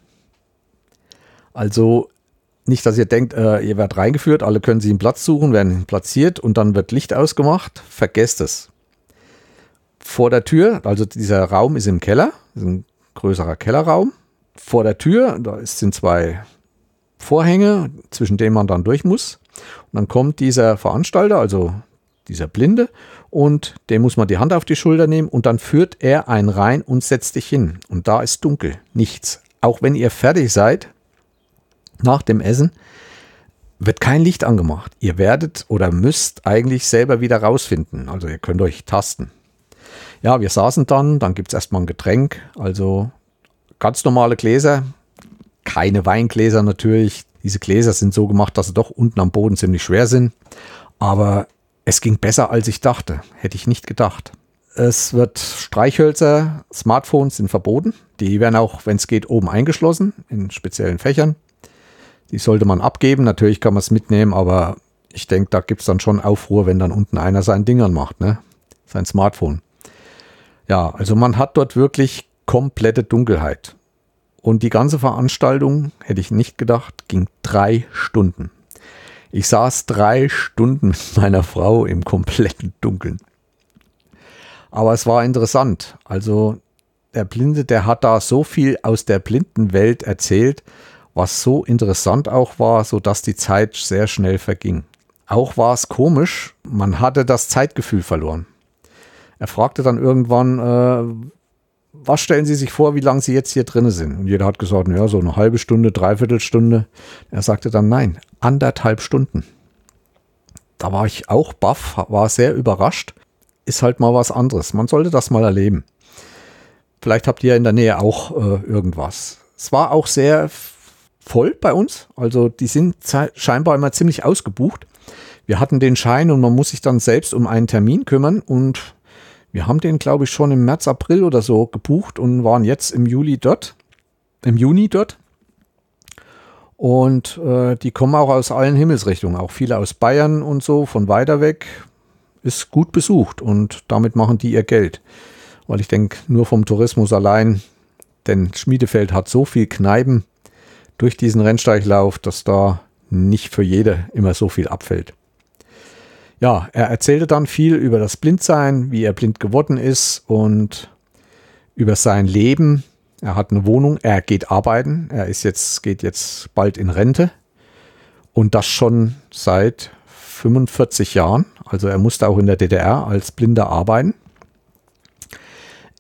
Also nicht, dass ihr denkt, äh, ihr werdet reingeführt, alle können sich einen Platz suchen, werden platziert und dann wird Licht ausgemacht. Vergesst es. Vor der Tür, also dieser Raum ist im Keller, ist ein größerer Kellerraum. Vor der Tür, da sind zwei Vorhänge, zwischen denen man dann durch muss. Und dann kommt dieser Veranstalter, also dieser Blinde, und dem muss man die Hand auf die Schulter nehmen und dann führt er einen rein und setzt dich hin. Und da ist dunkel, nichts. Auch wenn ihr fertig seid, nach dem Essen, wird kein Licht angemacht. Ihr werdet oder müsst eigentlich selber wieder rausfinden. Also ihr könnt euch tasten. Ja, wir saßen dann, dann gibt es erstmal ein Getränk, also ganz normale Gläser, keine Weingläser natürlich. Diese Gläser sind so gemacht, dass sie doch unten am Boden ziemlich schwer sind. Aber es ging besser, als ich dachte. Hätte ich nicht gedacht. Es wird Streichhölzer, Smartphones sind verboten. Die werden auch, wenn es geht, oben eingeschlossen in speziellen Fächern. Die sollte man abgeben. Natürlich kann man es mitnehmen, aber ich denke, da gibt es dann schon Aufruhr, wenn dann unten einer sein Dingern macht, ne? Sein Smartphone. Ja, also man hat dort wirklich komplette Dunkelheit. Und die ganze Veranstaltung, hätte ich nicht gedacht, ging drei Stunden. Ich saß drei Stunden mit meiner Frau im kompletten Dunkeln. Aber es war interessant. Also der Blinde, der hat da so viel aus der blinden Welt erzählt, was so interessant auch war, so dass die Zeit sehr schnell verging. Auch war es komisch, man hatte das Zeitgefühl verloren. Er fragte dann irgendwann, äh, was stellen Sie sich vor, wie lange Sie jetzt hier drin sind? Und jeder hat gesagt, ja, so eine halbe Stunde, dreiviertel Stunde. Er sagte dann, nein, anderthalb Stunden. Da war ich auch baff, war sehr überrascht. Ist halt mal was anderes. Man sollte das mal erleben. Vielleicht habt ihr in der Nähe auch äh, irgendwas. Es war auch sehr voll bei uns. Also die sind scheinbar immer ziemlich ausgebucht. Wir hatten den Schein und man muss sich dann selbst um einen Termin kümmern und wir haben den, glaube ich, schon im März, April oder so gebucht und waren jetzt im Juli dort, im Juni dort. Und äh, die kommen auch aus allen Himmelsrichtungen, auch viele aus Bayern und so, von weiter weg. Ist gut besucht und damit machen die ihr Geld. Weil ich denke, nur vom Tourismus allein, denn Schmiedefeld hat so viel Kneipen, durch diesen Rennsteiglauf, dass da nicht für jede immer so viel abfällt. Ja, er erzählte dann viel über das Blindsein, wie er blind geworden ist und über sein Leben. Er hat eine Wohnung, er geht arbeiten, er ist jetzt, geht jetzt bald in Rente und das schon seit 45 Jahren. Also er musste auch in der DDR als Blinder arbeiten.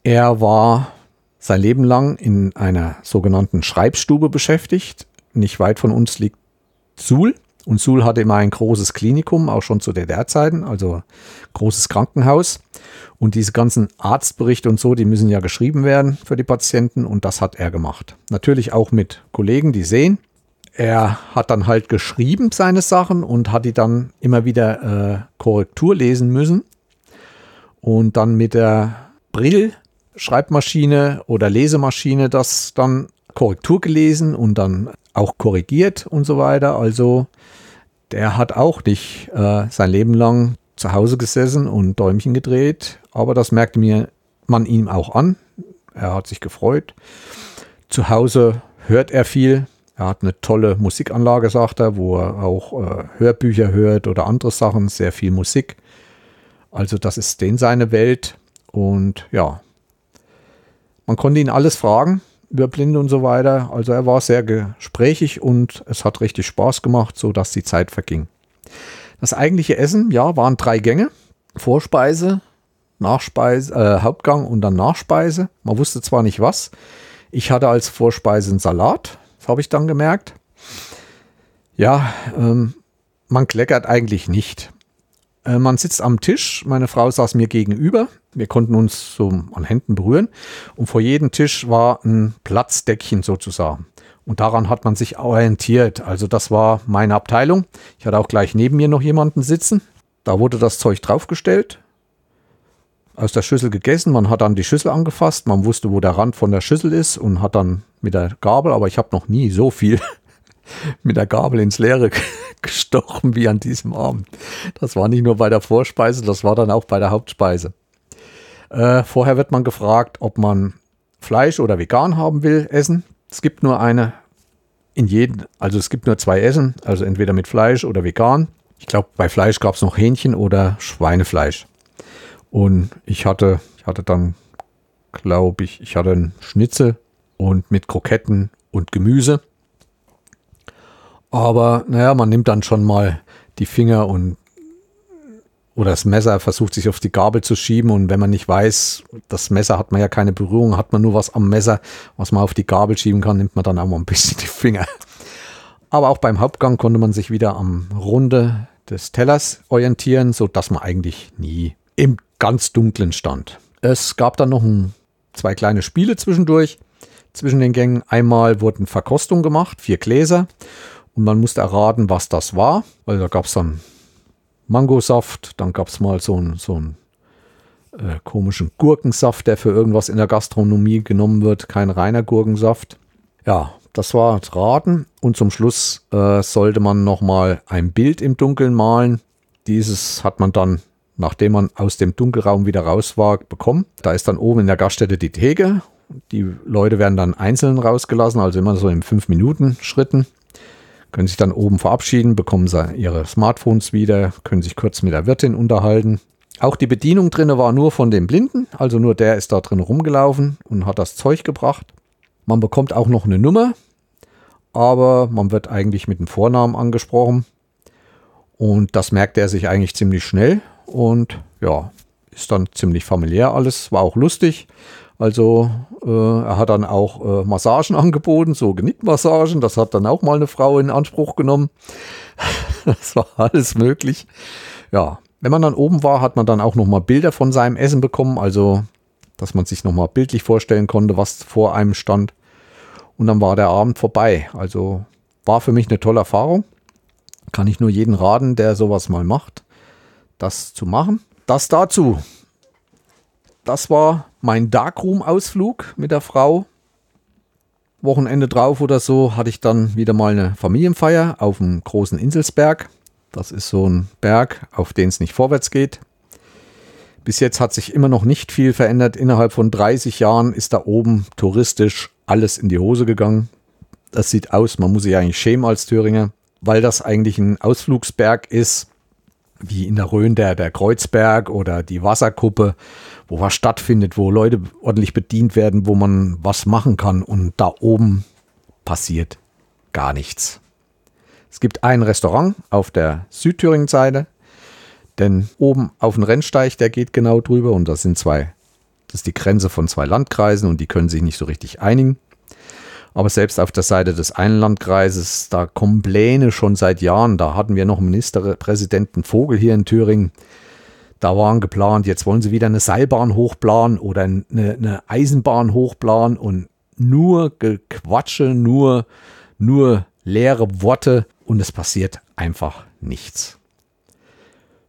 Er war sein Leben lang in einer sogenannten Schreibstube beschäftigt. Nicht weit von uns liegt Suhl. Und Suhl hatte immer ein großes Klinikum, auch schon zu DDR-Zeiten, also großes Krankenhaus. Und diese ganzen Arztberichte und so, die müssen ja geschrieben werden für die Patienten und das hat er gemacht. Natürlich auch mit Kollegen, die sehen. Er hat dann halt geschrieben seine Sachen und hat die dann immer wieder äh, Korrektur lesen müssen. Und dann mit der Brill Schreibmaschine oder Lesemaschine das dann Korrektur gelesen und dann auch korrigiert und so weiter. Also der hat auch nicht äh, sein Leben lang zu Hause gesessen und Däumchen gedreht, aber das merkte mir man ihm auch an. Er hat sich gefreut. Zu Hause hört er viel. Er hat eine tolle Musikanlage, sagt er, wo er auch äh, Hörbücher hört oder andere Sachen, sehr viel Musik. Also das ist den seine Welt und ja, man konnte ihn alles fragen über Blinde und so weiter. Also er war sehr gesprächig und es hat richtig Spaß gemacht, so dass die Zeit verging. Das eigentliche Essen, ja, waren drei Gänge. Vorspeise, Nachspeise, äh, Hauptgang und dann Nachspeise. Man wusste zwar nicht was. Ich hatte als Vorspeise einen Salat. Das habe ich dann gemerkt. Ja, ähm, man kleckert eigentlich nicht. Äh, man sitzt am Tisch, meine Frau saß mir gegenüber, wir konnten uns so an Händen berühren und vor jedem Tisch war ein Platzdeckchen sozusagen. Und daran hat man sich orientiert. Also das war meine Abteilung. Ich hatte auch gleich neben mir noch jemanden sitzen. Da wurde das Zeug draufgestellt, aus der Schüssel gegessen. Man hat dann die Schüssel angefasst. Man wusste, wo der Rand von der Schüssel ist und hat dann mit der Gabel, aber ich habe noch nie so viel mit der Gabel ins Leere gestochen wie an diesem Abend. Das war nicht nur bei der Vorspeise, das war dann auch bei der Hauptspeise. Äh, vorher wird man gefragt, ob man Fleisch oder vegan haben will, essen. Es gibt nur eine in jedem, also es gibt nur zwei Essen, also entweder mit Fleisch oder vegan. Ich glaube, bei Fleisch gab es noch Hähnchen oder Schweinefleisch. Und ich hatte, ich hatte dann, glaube ich, ich hatte einen Schnitzel und mit Kroketten und Gemüse. Aber naja, man nimmt dann schon mal die Finger und oder das Messer versucht sich auf die Gabel zu schieben und wenn man nicht weiß, das Messer hat man ja keine Berührung, hat man nur was am Messer, was man auf die Gabel schieben kann, nimmt man dann auch mal ein bisschen die Finger. Aber auch beim Hauptgang konnte man sich wieder am Runde des Tellers orientieren, so dass man eigentlich nie im ganz dunklen stand. Es gab dann noch ein, zwei kleine Spiele zwischendurch. Zwischen den Gängen einmal wurden Verkostungen gemacht, vier Gläser und man musste erraten, was das war, weil da gab es dann Mangosaft, dann gab es mal so einen so äh, komischen Gurkensaft, der für irgendwas in der Gastronomie genommen wird, kein reiner Gurkensaft. Ja, das war Raten und zum Schluss äh, sollte man nochmal ein Bild im Dunkeln malen. Dieses hat man dann, nachdem man aus dem Dunkelraum wieder raus war, bekommen. Da ist dann oben in der Gaststätte die Theke. Die Leute werden dann einzeln rausgelassen, also immer so in 5-Minuten-Schritten können sich dann oben verabschieden, bekommen ihre Smartphones wieder, können sich kurz mit der Wirtin unterhalten. Auch die Bedienung drinne war nur von dem Blinden, also nur der ist da drin rumgelaufen und hat das Zeug gebracht. Man bekommt auch noch eine Nummer, aber man wird eigentlich mit dem Vornamen angesprochen. Und das merkt er sich eigentlich ziemlich schnell und ja, ist dann ziemlich familiär alles, war auch lustig. Also äh, er hat dann auch äh, Massagen angeboten, so Genickmassagen. Das hat dann auch mal eine Frau in Anspruch genommen. das war alles möglich. Ja, wenn man dann oben war, hat man dann auch noch mal Bilder von seinem Essen bekommen. Also, dass man sich noch mal bildlich vorstellen konnte, was vor einem stand. Und dann war der Abend vorbei. Also war für mich eine tolle Erfahrung. Kann ich nur jeden raten, der sowas mal macht, das zu machen. Das dazu das war mein Darkroom-Ausflug mit der Frau. Wochenende drauf oder so hatte ich dann wieder mal eine Familienfeier auf dem großen Inselsberg. Das ist so ein Berg, auf den es nicht vorwärts geht. Bis jetzt hat sich immer noch nicht viel verändert. Innerhalb von 30 Jahren ist da oben touristisch alles in die Hose gegangen. Das sieht aus, man muss sich eigentlich schämen als Thüringer, weil das eigentlich ein Ausflugsberg ist, wie in der Rhön der, der Kreuzberg oder die Wasserkuppe, wo was stattfindet, wo Leute ordentlich bedient werden, wo man was machen kann und da oben passiert gar nichts. Es gibt ein Restaurant auf der Südthüringen-Seite, denn oben auf dem Rennsteig, der geht genau drüber und das sind zwei, das ist die Grenze von zwei Landkreisen und die können sich nicht so richtig einigen. Aber selbst auf der Seite des einen Landkreises, da kommen Pläne schon seit Jahren. Da hatten wir noch Ministerpräsidenten Vogel hier in Thüringen. Da waren geplant, jetzt wollen sie wieder eine Seilbahn hochplanen oder eine, eine Eisenbahn hochplanen und nur Gequatsche, nur, nur leere Worte und es passiert einfach nichts.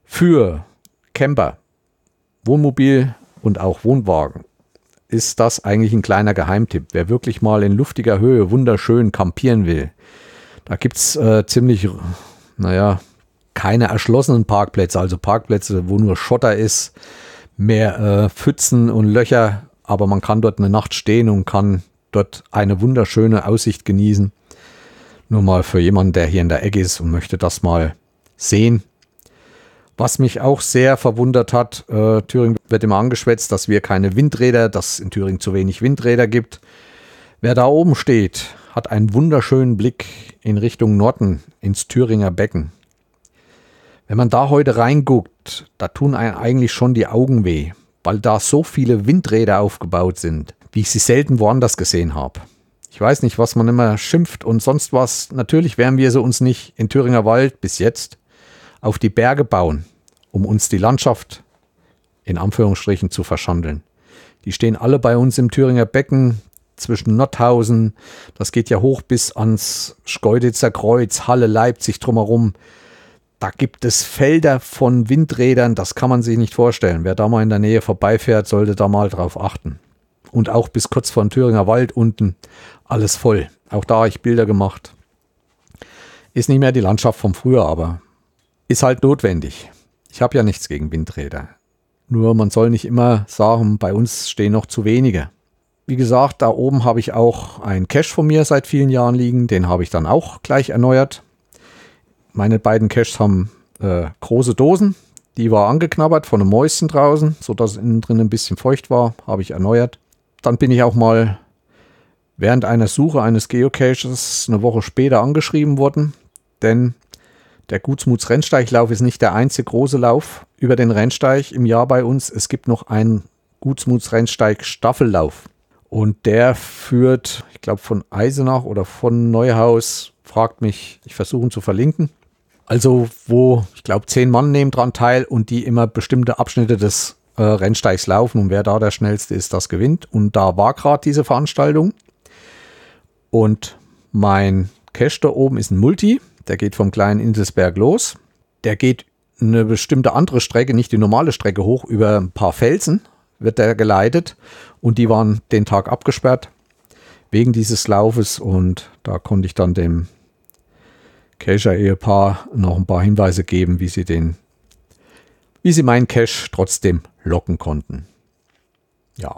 Für Camper, Wohnmobil und auch Wohnwagen ist das eigentlich ein kleiner Geheimtipp. Wer wirklich mal in luftiger Höhe wunderschön kampieren will, da gibt es äh, ziemlich, naja, keine erschlossenen Parkplätze, also Parkplätze, wo nur Schotter ist, mehr äh, Pfützen und Löcher, aber man kann dort eine Nacht stehen und kann dort eine wunderschöne Aussicht genießen. Nur mal für jemanden, der hier in der Ecke ist und möchte das mal sehen. Was mich auch sehr verwundert hat, äh, Thüringen wird immer angeschwätzt, dass wir keine Windräder, dass es in Thüringen zu wenig Windräder gibt. Wer da oben steht, hat einen wunderschönen Blick in Richtung Norden, ins Thüringer Becken. Wenn man da heute reinguckt, da tun einem eigentlich schon die Augen weh, weil da so viele Windräder aufgebaut sind, wie ich sie selten woanders gesehen habe. Ich weiß nicht, was man immer schimpft und sonst was. Natürlich werden wir sie uns nicht in Thüringer Wald bis jetzt auf die Berge bauen um uns die Landschaft in Anführungsstrichen zu verschandeln. Die stehen alle bei uns im Thüringer Becken zwischen Nordhausen. Das geht ja hoch bis ans Schkeuditzer Kreuz, Halle, Leipzig drumherum. Da gibt es Felder von Windrädern, das kann man sich nicht vorstellen. Wer da mal in der Nähe vorbeifährt, sollte da mal drauf achten. Und auch bis kurz vor den Thüringer Wald unten alles voll. Auch da habe ich Bilder gemacht. Ist nicht mehr die Landschaft vom früher, aber ist halt notwendig. Ich habe ja nichts gegen Windräder. Nur man soll nicht immer sagen, bei uns stehen noch zu wenige. Wie gesagt, da oben habe ich auch einen Cache von mir seit vielen Jahren liegen. Den habe ich dann auch gleich erneuert. Meine beiden Caches haben äh, große Dosen. Die war angeknabbert von einem Mäuschen draußen, sodass es innen drin ein bisschen feucht war. Habe ich erneuert. Dann bin ich auch mal während einer Suche eines Geocaches eine Woche später angeschrieben worden. Denn der Gutsmuts Rennsteiglauf ist nicht der einzige große Lauf über den Rennsteig im Jahr bei uns. Es gibt noch einen Gutsmuts Rennsteig Staffellauf. Und der führt, ich glaube, von Eisenach oder von Neuhaus, fragt mich, ich versuche ihn zu verlinken. Also, wo, ich glaube, zehn Mann nehmen dran teil und die immer bestimmte Abschnitte des äh, Rennsteigs laufen und wer da der schnellste ist, das gewinnt. Und da war gerade diese Veranstaltung. Und mein Cache da oben ist ein Multi. Der geht vom kleinen Inselsberg los. Der geht eine bestimmte andere Strecke, nicht die normale Strecke hoch, über ein paar Felsen wird der geleitet. Und die waren den Tag abgesperrt wegen dieses Laufes. Und da konnte ich dann dem Cacher-Ehepaar noch ein paar Hinweise geben, wie sie den, wie sie meinen Cache trotzdem locken konnten. Ja.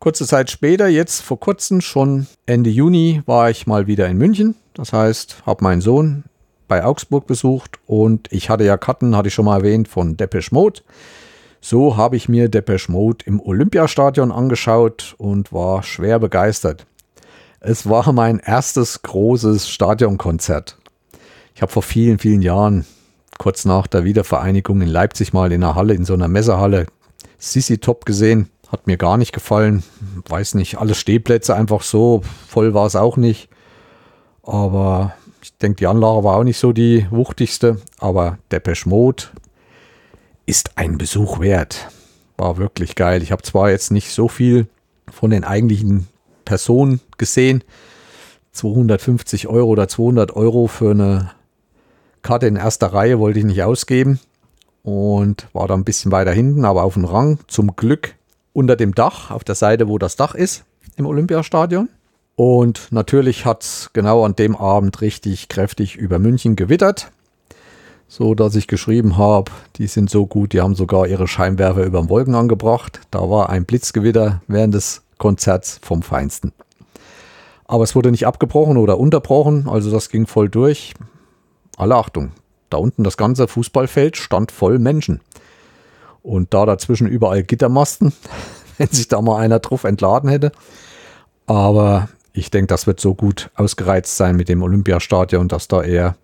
Kurze Zeit später, jetzt vor kurzem, schon Ende Juni, war ich mal wieder in München das heißt, habe meinen Sohn bei Augsburg besucht und ich hatte ja Karten, hatte ich schon mal erwähnt, von Depeche Mode. So habe ich mir Depeche Mode im Olympiastadion angeschaut und war schwer begeistert. Es war mein erstes großes Stadionkonzert. Ich habe vor vielen, vielen Jahren, kurz nach der Wiedervereinigung in Leipzig mal in einer Halle, in so einer Messerhalle, Sissy Top gesehen. Hat mir gar nicht gefallen. Weiß nicht, alle Stehplätze einfach so. Voll war es auch nicht. Aber ich denke, die Anlage war auch nicht so die wuchtigste. Aber Depeche Mode ist ein Besuch wert. War wirklich geil. Ich habe zwar jetzt nicht so viel von den eigentlichen Personen gesehen. 250 Euro oder 200 Euro für eine Karte in erster Reihe wollte ich nicht ausgeben. Und war da ein bisschen weiter hinten, aber auf dem Rang. Zum Glück unter dem Dach, auf der Seite, wo das Dach ist im Olympiastadion. Und natürlich hat es genau an dem Abend richtig kräftig über München gewittert, so dass ich geschrieben habe, die sind so gut, die haben sogar ihre Scheinwerfer über den Wolken angebracht. Da war ein Blitzgewitter während des Konzerts vom Feinsten. Aber es wurde nicht abgebrochen oder unterbrochen, also das ging voll durch. Alle Achtung, da unten das ganze Fußballfeld stand voll Menschen. Und da dazwischen überall Gittermasten, wenn sich da mal einer drauf entladen hätte. Aber ich denke, das wird so gut ausgereizt sein mit dem Olympiastadion, dass da eher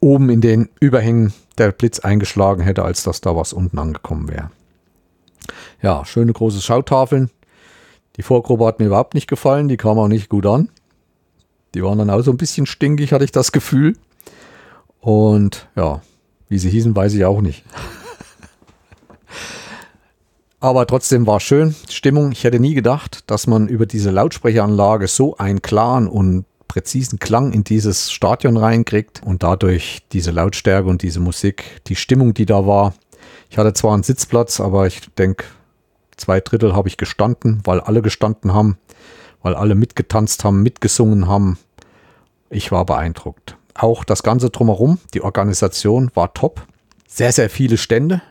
oben in den Überhängen der Blitz eingeschlagen hätte, als dass da was unten angekommen wäre. Ja, schöne große Schautafeln. Die Vorgruppe hat mir überhaupt nicht gefallen, die kam auch nicht gut an. Die waren dann auch so ein bisschen stinkig, hatte ich das Gefühl. Und ja, wie sie hießen, weiß ich auch nicht. Aber trotzdem war schön. Stimmung. Ich hätte nie gedacht, dass man über diese Lautsprecheranlage so einen klaren und präzisen Klang in dieses Stadion reinkriegt und dadurch diese Lautstärke und diese Musik, die Stimmung, die da war. Ich hatte zwar einen Sitzplatz, aber ich denke, zwei Drittel habe ich gestanden, weil alle gestanden haben, weil alle mitgetanzt haben, mitgesungen haben. Ich war beeindruckt. Auch das Ganze drumherum, die Organisation war top. Sehr, sehr viele Stände,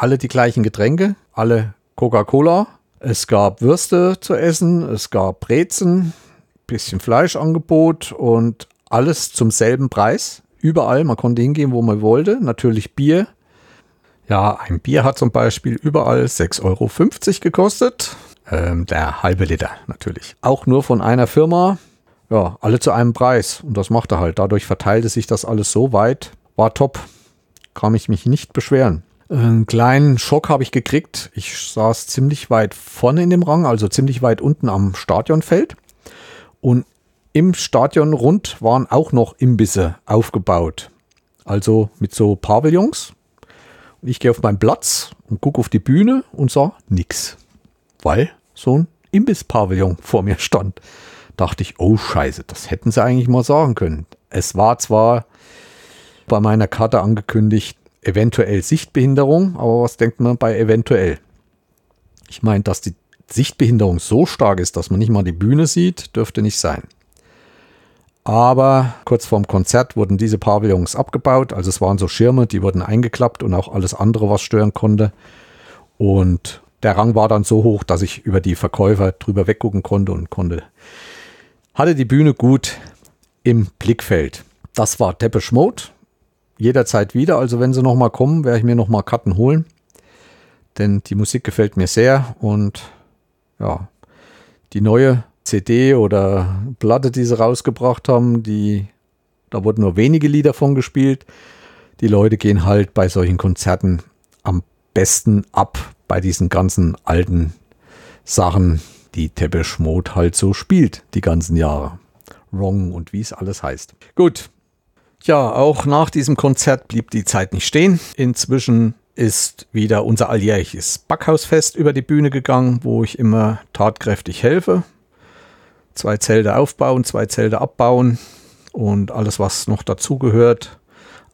alle die gleichen Getränke, alle Coca-Cola. Es gab Würste zu essen, es gab Brezen, bisschen Fleischangebot und alles zum selben Preis. Überall, man konnte hingehen, wo man wollte. Natürlich Bier. Ja, ein Bier hat zum Beispiel überall 6,50 Euro gekostet. Ähm, der halbe Liter natürlich. Auch nur von einer Firma. Ja, alle zu einem Preis. Und das machte halt. Dadurch verteilte sich das alles so weit. War top. Kann ich mich nicht beschweren. Einen kleinen Schock habe ich gekriegt. Ich saß ziemlich weit vorne in dem Rang, also ziemlich weit unten am Stadionfeld. Und im Stadion rund waren auch noch Imbisse aufgebaut. Also mit so Pavillons. Ich gehe auf meinen Platz und gucke auf die Bühne und sah nix. Weil so ein Imbiss-Pavillon vor mir stand. Dachte ich, oh Scheiße, das hätten sie eigentlich mal sagen können. Es war zwar bei meiner Karte angekündigt, eventuell Sichtbehinderung, aber was denkt man bei eventuell? Ich meine, dass die Sichtbehinderung so stark ist, dass man nicht mal die Bühne sieht, dürfte nicht sein. Aber kurz vorm Konzert wurden diese Pavillons abgebaut. Also es waren so Schirme, die wurden eingeklappt und auch alles andere, was stören konnte. Und der Rang war dann so hoch, dass ich über die Verkäufer drüber weggucken konnte und konnte, hatte die Bühne gut im Blickfeld. Das war Depeche Mode. Jederzeit wieder. Also wenn sie nochmal kommen, werde ich mir nochmal Karten holen. Denn die Musik gefällt mir sehr und ja, die neue CD oder Platte, die sie rausgebracht haben, die, da wurden nur wenige Lieder von gespielt. Die Leute gehen halt bei solchen Konzerten am besten ab bei diesen ganzen alten Sachen, die Teppich Mode halt so spielt, die ganzen Jahre. Wrong und wie es alles heißt. Gut. Ja, auch nach diesem Konzert blieb die Zeit nicht stehen. Inzwischen ist wieder unser alljährliches Backhausfest über die Bühne gegangen, wo ich immer tatkräftig helfe. Zwei Zelte aufbauen, zwei Zelte abbauen und alles, was noch dazugehört.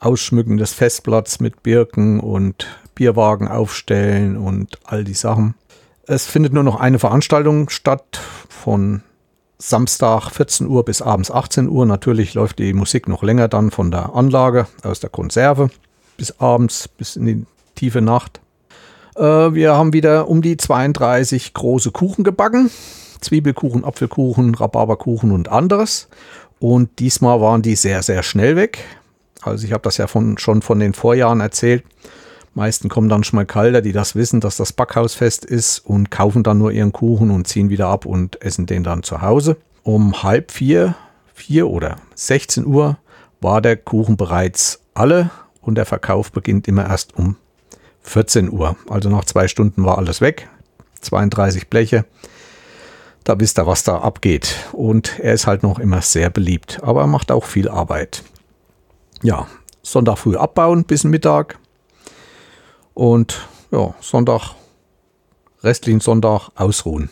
Ausschmücken des Festplatz mit Birken und Bierwagen aufstellen und all die Sachen. Es findet nur noch eine Veranstaltung statt von Samstag 14 Uhr bis abends 18 Uhr. Natürlich läuft die Musik noch länger dann von der Anlage aus der Konserve bis abends, bis in die tiefe Nacht. Äh, wir haben wieder um die 32 große Kuchen gebacken. Zwiebelkuchen, Apfelkuchen, Rhabarberkuchen und anderes. Und diesmal waren die sehr, sehr schnell weg. Also ich habe das ja von, schon von den Vorjahren erzählt. Meisten kommen dann schon mal kalter, die das wissen, dass das Backhausfest ist und kaufen dann nur ihren Kuchen und ziehen wieder ab und essen den dann zu Hause. Um halb vier, vier oder 16 Uhr war der Kuchen bereits alle und der Verkauf beginnt immer erst um 14 Uhr. Also nach zwei Stunden war alles weg. 32 Bleche. Da wisst ihr, was da abgeht. Und er ist halt noch immer sehr beliebt. Aber er macht auch viel Arbeit. Ja, Sonntag früh abbauen bis Mittag. Und ja, Sonntag, restlichen Sonntag ausruhen.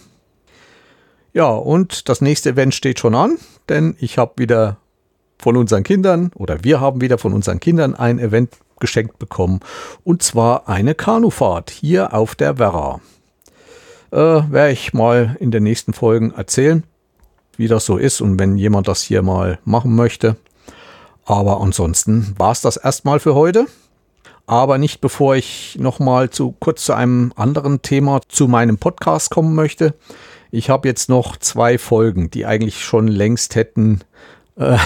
Ja, und das nächste Event steht schon an, denn ich habe wieder von unseren Kindern oder wir haben wieder von unseren Kindern ein Event geschenkt bekommen. Und zwar eine Kanufahrt hier auf der Werra. Äh, Werde ich mal in den nächsten Folgen erzählen, wie das so ist und wenn jemand das hier mal machen möchte. Aber ansonsten war es das erstmal für heute. Aber nicht bevor ich nochmal zu, kurz zu einem anderen Thema zu meinem Podcast kommen möchte. Ich habe jetzt noch zwei Folgen, die eigentlich schon längst hätten äh,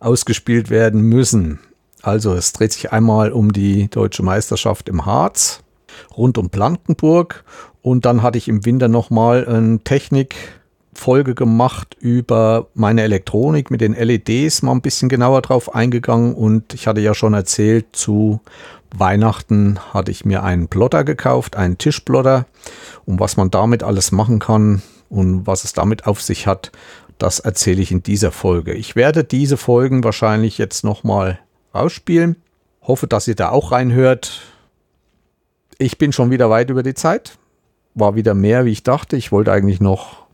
ausgespielt werden müssen. Also es dreht sich einmal um die deutsche Meisterschaft im Harz, rund um Blankenburg und dann hatte ich im Winter nochmal eine Technikfolge gemacht über meine Elektronik mit den LEDs, mal ein bisschen genauer drauf eingegangen und ich hatte ja schon erzählt, zu Weihnachten hatte ich mir einen Plotter gekauft, einen Tischplotter und was man damit alles machen kann und was es damit auf sich hat, das erzähle ich in dieser Folge. Ich werde diese Folgen wahrscheinlich jetzt nochmal ausspielen. Hoffe, dass ihr da auch reinhört. Ich bin schon wieder weit über die Zeit. War wieder mehr, wie ich dachte. Ich wollte eigentlich noch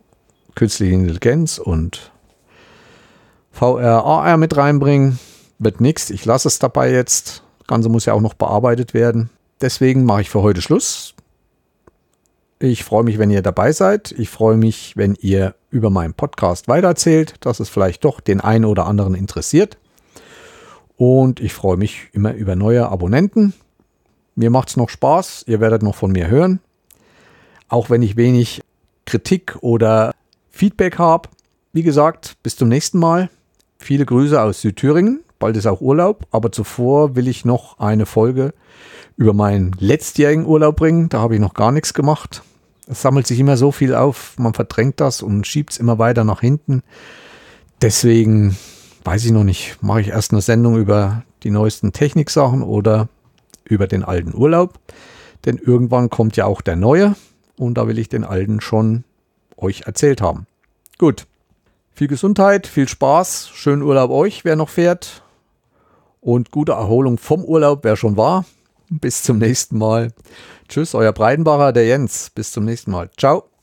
künstliche Intelligenz und VR, AR mit reinbringen. Wird nichts. Ich lasse es dabei jetzt. Das Ganze muss ja auch noch bearbeitet werden. Deswegen mache ich für heute Schluss. Ich freue mich, wenn ihr dabei seid. Ich freue mich, wenn ihr über meinen Podcast weitererzählt, dass es vielleicht doch den einen oder anderen interessiert. Und ich freue mich immer über neue Abonnenten. Mir macht es noch Spaß. Ihr werdet noch von mir hören. Auch wenn ich wenig Kritik oder Feedback habe. Wie gesagt, bis zum nächsten Mal. Viele Grüße aus Südthüringen. Bald ist auch Urlaub. Aber zuvor will ich noch eine Folge über meinen letztjährigen Urlaub bringen. Da habe ich noch gar nichts gemacht. Es sammelt sich immer so viel auf. Man verdrängt das und schiebt es immer weiter nach hinten. Deswegen weiß ich noch nicht, mache ich erst eine Sendung über die neuesten Techniksachen oder über den alten Urlaub. Denn irgendwann kommt ja auch der neue und da will ich den alten schon euch erzählt haben. Gut, viel Gesundheit, viel Spaß, schönen Urlaub euch, wer noch fährt und gute Erholung vom Urlaub, wer schon war. Bis zum nächsten Mal. Tschüss, euer Breidenbacher, der Jens. Bis zum nächsten Mal. Ciao.